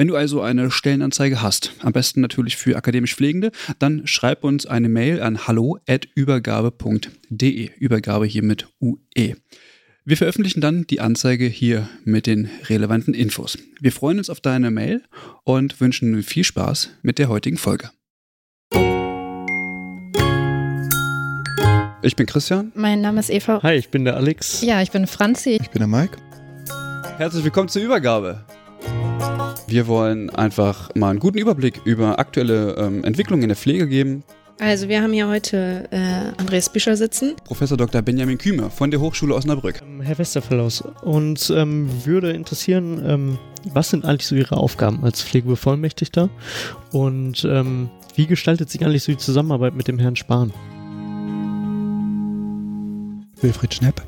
Wenn du also eine Stellenanzeige hast, am besten natürlich für akademisch Pflegende, dann schreib uns eine Mail an hallo@übergabe.de. Übergabe hier mit UE. Wir veröffentlichen dann die Anzeige hier mit den relevanten Infos. Wir freuen uns auf deine Mail und wünschen viel Spaß mit der heutigen Folge. Ich bin Christian. Mein Name ist Eva. Hi, ich bin der Alex. Ja, ich bin Franzi. Ich bin der Mike. Herzlich willkommen zur Übergabe. Wir wollen einfach mal einen guten Überblick über aktuelle ähm, Entwicklungen in der Pflege geben. Also wir haben hier heute äh, Andreas Bischer sitzen. Professor Dr. Benjamin Kühmer von der Hochschule Osnabrück. Ähm, Herr Westerfellaus, uns ähm, würde interessieren, ähm, was sind eigentlich so Ihre Aufgaben als Pflegebevollmächtigter und ähm, wie gestaltet sich eigentlich so die Zusammenarbeit mit dem Herrn Spahn? Wilfried Schnepp.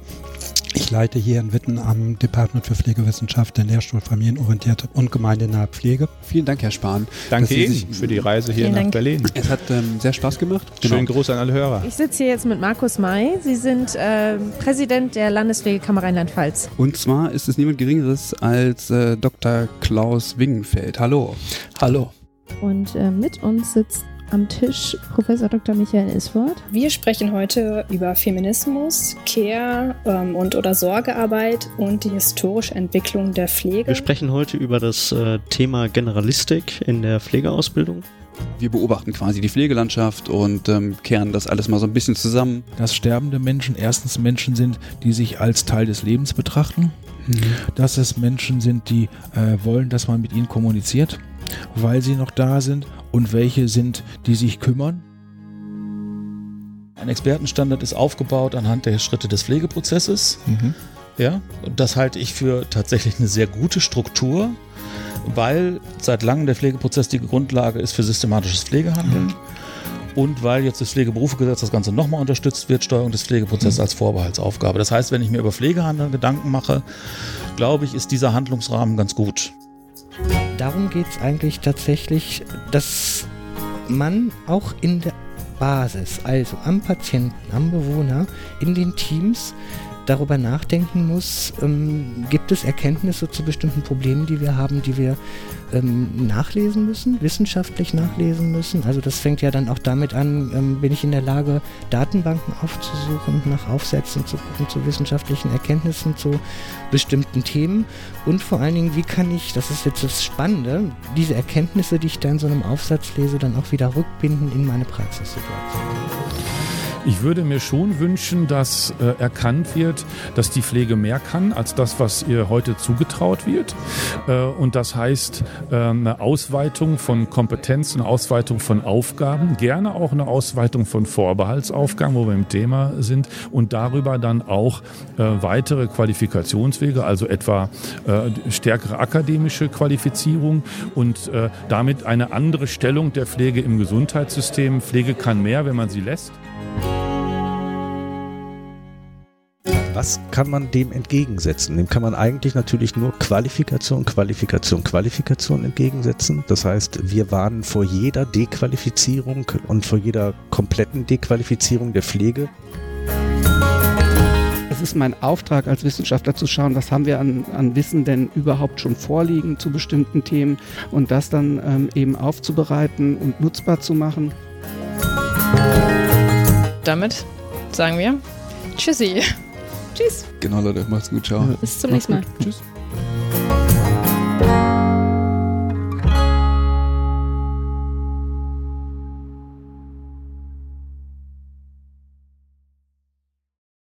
Ich leite hier in Witten am Department für Pflegewissenschaft den Lehrstuhl Familienorientierte und gemeindenahe Pflege. Vielen Dank, Herr Spahn. Danke Ihnen für die Reise hier Vielen nach Dank. Berlin. Es hat ähm, sehr Spaß gemacht. Schönen Gruß an alle Hörer. Ich sitze hier jetzt mit Markus May. Sie sind äh, Präsident der Landespflegekammer Rheinland-Pfalz. Und zwar ist es niemand Geringeres als äh, Dr. Klaus Wingenfeld. Hallo. Hallo. Und äh, mit uns sitzt am Tisch Professor Dr. Michael Isford. Wir sprechen heute über Feminismus, Care ähm, und oder Sorgearbeit und die historische Entwicklung der Pflege. Wir sprechen heute über das äh, Thema Generalistik in der Pflegeausbildung. Wir beobachten quasi die Pflegelandschaft und ähm, kehren das alles mal so ein bisschen zusammen. dass sterbende Menschen erstens Menschen sind, die sich als Teil des Lebens betrachten, dass es Menschen sind, die äh, wollen, dass man mit ihnen kommuniziert, weil sie noch da sind und welche sind, die sich kümmern. Ein Expertenstandard ist aufgebaut anhand der Schritte des Pflegeprozesses. Ja, und das halte ich für tatsächlich eine sehr gute Struktur, weil seit langem der Pflegeprozess die Grundlage ist für systematisches Pflegehandeln. Und weil jetzt das Pflegeberufegesetz das Ganze nochmal unterstützt wird, Steuerung des Pflegeprozesses als Vorbehaltsaufgabe. Das heißt, wenn ich mir über Pflegehandeln Gedanken mache, glaube ich, ist dieser Handlungsrahmen ganz gut. Darum geht es eigentlich tatsächlich, dass man auch in der Basis, also am Patienten, am Bewohner, in den Teams darüber nachdenken muss, ähm, gibt es Erkenntnisse zu bestimmten Problemen, die wir haben, die wir ähm, nachlesen müssen, wissenschaftlich nachlesen müssen. Also das fängt ja dann auch damit an, ähm, bin ich in der Lage, Datenbanken aufzusuchen, nach Aufsätzen zu gucken, zu wissenschaftlichen Erkenntnissen, zu bestimmten Themen und vor allen Dingen, wie kann ich, das ist jetzt das Spannende, diese Erkenntnisse, die ich da in so einem Aufsatz lese, dann auch wieder rückbinden in meine Praxissituation. Ich würde mir schon wünschen, dass äh, erkannt wird, dass die Pflege mehr kann als das, was ihr heute zugetraut wird. Äh, und das heißt äh, eine Ausweitung von Kompetenzen, eine Ausweitung von Aufgaben, gerne auch eine Ausweitung von Vorbehaltsaufgaben, wo wir im Thema sind, und darüber dann auch äh, weitere Qualifikationswege, also etwa äh, stärkere akademische Qualifizierung und äh, damit eine andere Stellung der Pflege im Gesundheitssystem. Pflege kann mehr, wenn man sie lässt. Was kann man dem entgegensetzen? Dem kann man eigentlich natürlich nur Qualifikation, Qualifikation, Qualifikation entgegensetzen. Das heißt, wir warnen vor jeder Dequalifizierung und vor jeder kompletten Dequalifizierung der Pflege. Es ist mein Auftrag als Wissenschaftler zu schauen, was haben wir an, an Wissen denn überhaupt schon vorliegen zu bestimmten Themen und das dann ähm, eben aufzubereiten und nutzbar zu machen. Damit sagen wir Tschüssi. Tschüss. Genau, Leute. Macht's gut. Ciao. Bis zum nächsten Mal. Tschüss.